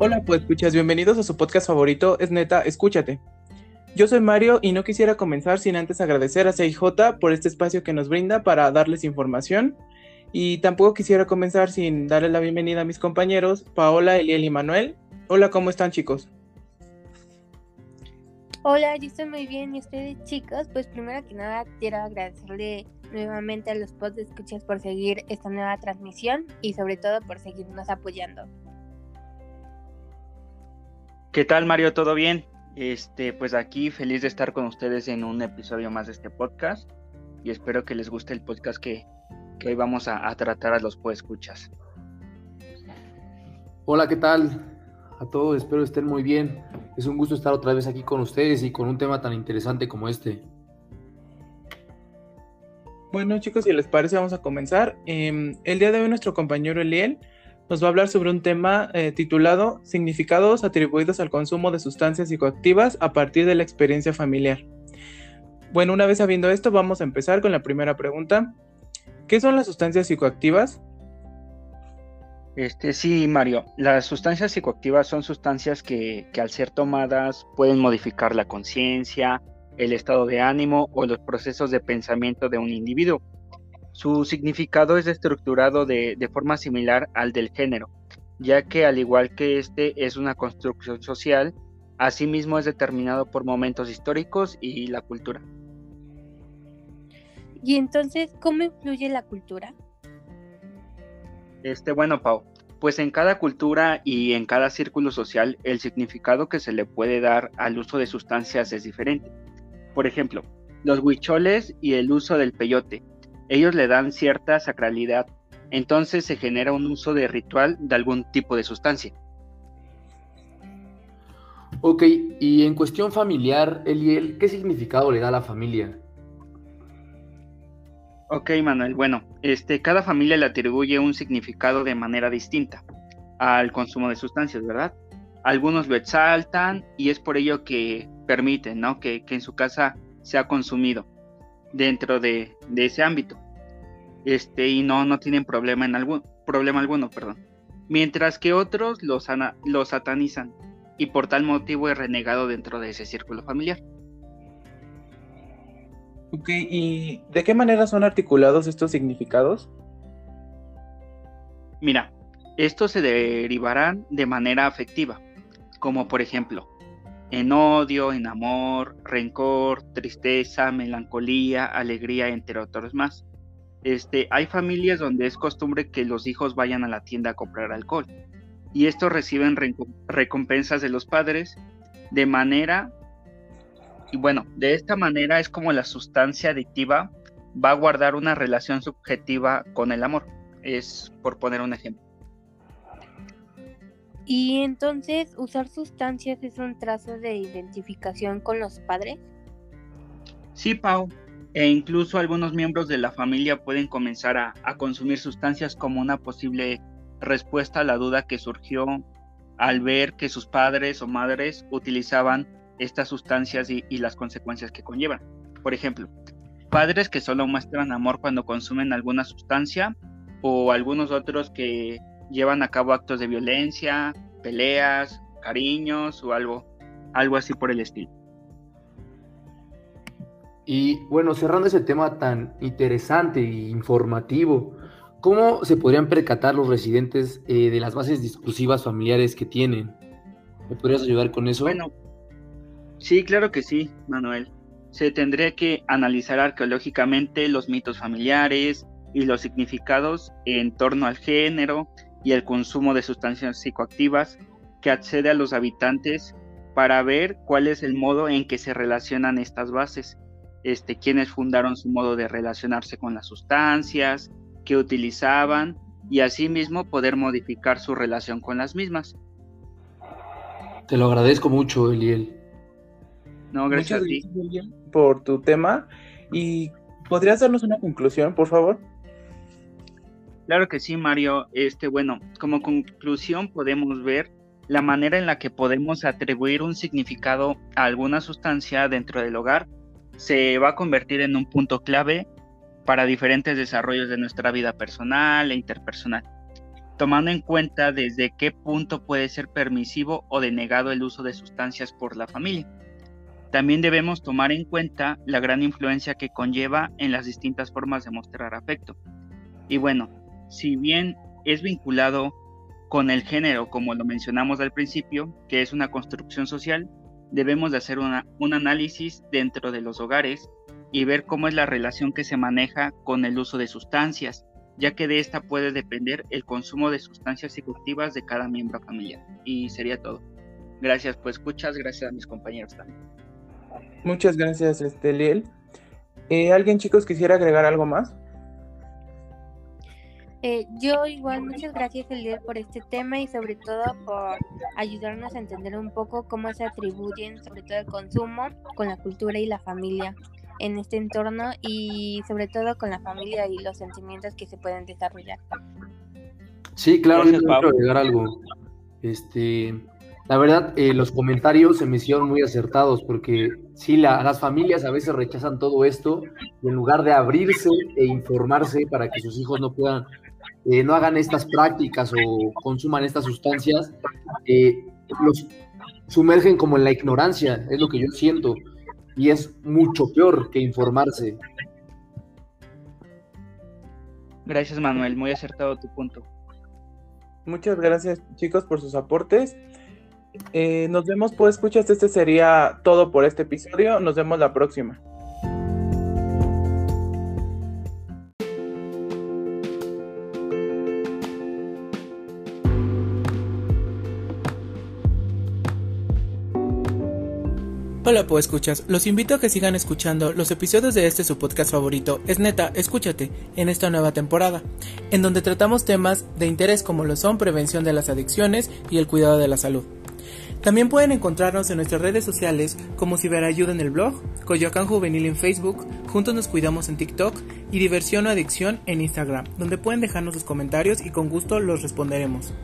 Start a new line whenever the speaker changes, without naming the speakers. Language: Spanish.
Hola, pues escuchas, bienvenidos a su podcast favorito, es neta, escúchate. Yo soy Mario y no quisiera comenzar sin antes agradecer a CIJ por este espacio que nos brinda para darles información. Y tampoco quisiera comenzar sin darle la bienvenida a mis compañeros, Paola, Eliel y Manuel. Hola, ¿cómo están chicos?
Hola, yo estoy muy bien y ustedes chicos, pues primero que nada quiero agradecerle nuevamente a los pods de escuchas por seguir esta nueva transmisión y sobre todo por seguirnos apoyando.
¿Qué tal Mario? ¿Todo bien? Este, pues aquí feliz de estar con ustedes en un episodio más de este podcast y espero que les guste el podcast que, hoy vamos a, tratar a los escuchas.
Hola, ¿qué tal? A todos, espero estén muy bien. Es un gusto estar otra vez aquí con ustedes y con un tema tan interesante como este.
Bueno chicos, si les parece vamos a comenzar. Em, el día de hoy nuestro compañero Eliel nos va a hablar sobre un tema eh, titulado Significados atribuidos al consumo de sustancias psicoactivas a partir de la experiencia familiar. Bueno, una vez sabiendo esto, vamos a empezar con la primera pregunta. ¿Qué son las sustancias psicoactivas?
Este, sí, Mario. Las sustancias psicoactivas son sustancias que, que al ser tomadas pueden modificar la conciencia, el estado de ánimo o los procesos de pensamiento de un individuo. Su significado es estructurado de, forma similar al del género, ya que al igual que este es una construcción social, asimismo es determinado por momentos históricos y la cultura.
Y entonces, ¿cómo influye la cultura?
Este, bueno, Pau, pues en cada cultura y en cada círculo social el significado que se le puede dar al uso de sustancias es diferente. Por ejemplo, los huicholes y el uso del peyote ellos le dan cierta sacralidad, entonces se genera un uso de ritual de algún tipo de sustancia.
Ok, y en cuestión familiar, Eliel, ¿qué significado le da a la familia?
Ok, Manuel, bueno, este, cada familia le atribuye un significado de manera distinta al consumo de sustancias, ¿verdad? Algunos lo exaltan y es por ello que permiten, ¿no? Que, que en su casa sea consumido dentro de, ese ámbito. Este, y no, no tienen problema, en algún, problema alguno, perdón. Mientras que otros los, los satanizan y por tal motivo es renegado dentro de ese círculo familiar.
Ok, ¿y de qué manera son articulados estos significados?
Mira, estos se derivarán de manera afectiva, como por ejemplo, en odio, en amor, rencor, tristeza, melancolía, alegría, entre otros más. Este, hay familias donde es costumbre que los hijos vayan a la tienda a comprar alcohol y estos reciben recompensas de los padres de manera y bueno, de esta manera es como la sustancia adictiva va a guardar una relación subjetiva con el amor. Es por poner un ejemplo.
Y entonces, ¿usar sustancias es un trazo de identificación con los padres?
Sí, Pau. E incluso algunos miembros de la familia pueden comenzar a, consumir sustancias como una posible respuesta a la duda que surgió al ver que sus padres o madres utilizaban estas sustancias y, y, las consecuencias que conllevan. Por ejemplo, padres que solo muestran amor cuando consumen alguna sustancia o algunos otros que llevan a cabo actos de violencia, peleas, cariños o algo, algo así por el estilo.
Y bueno, cerrando ese tema tan interesante e informativo, ¿cómo se podrían percatar los residentes eh, de las bases discursivas familiares que tienen? ¿Me podrías ayudar con eso?
Bueno, sí, claro que sí, Manuel. Se tendría que analizar arqueológicamente los mitos familiares y los significados en torno al género, y el consumo de sustancias psicoactivas que accede a los habitantes para ver cuál es el modo en que se relacionan estas bases, este, quiénes fundaron su modo de relacionarse con las sustancias, qué utilizaban y asimismo poder modificar su relación con las mismas.
Te lo agradezco mucho, Eliel.
No, gracias a ti. por tu tema. ¿Y podrías darnos una conclusión, por favor?
Claro que sí, Mario. Este, bueno, como conclusión podemos ver la manera en la que podemos atribuir un significado a alguna sustancia dentro del hogar se va a convertir en un punto clave para diferentes desarrollos de nuestra vida personal e interpersonal. tomando en cuenta desde qué punto puede ser permisivo o denegado el uso de sustancias por la familia. También debemos tomar en cuenta la gran influencia que conlleva en las distintas formas de mostrar afecto. Y bueno, si bien es vinculado con el género, como lo mencionamos al principio, que es una construcción social, debemos de hacer un análisis dentro de los hogares y ver cómo es la relación que se maneja con el uso de sustancias, ya que de esta puede depender el consumo de sustancias psicoactivas de cada miembro familiar. Y sería todo. Gracias por escuchas, gracias a mis compañeros también.
Muchas gracias, este, eh, ¿Alguien, chicos, quisiera agregar algo más?
Eh, yo igual, muchas gracias, Eliel, por este tema y sobre todo por ayudarnos a entender un poco cómo se atribuyen, sobre todo el consumo, con la cultura y la familia en este entorno y sobre todo con la familia y los sentimientos que se pueden desarrollar.
Sí, claro, yo quiero agregar algo. Este, la verdad, eh, los comentarios se me hicieron muy acertados porque sí, las familias a veces rechazan todo esto y en lugar de abrirse e informarse para que sus hijos no puedan, eh, no hagan estas prácticas o consuman estas sustancias, eh, los sumergen como en la ignorancia, es lo que yo siento, y es mucho peor que informarse.
Gracias Manuel, muy acertado tu punto.
Muchas gracias chicos por sus aportes. Eh, nos vemos, pues escuchas, este sería todo por este episodio. Nos vemos la próxima. Hola, pues escuchas. Los invito a que sigan escuchando los episodios de este su podcast favorito. Es neta, escúchate en esta nueva temporada, en donde tratamos temas de interés como lo son prevención de las adicciones y el cuidado de la salud. También pueden encontrarnos en nuestras redes sociales como Ciberayuda en el blog, Coyoacán Juvenil en Facebook, Juntos nos cuidamos en TikTok y Diversión o Adicción en Instagram, donde pueden dejarnos sus comentarios y con gusto los responderemos.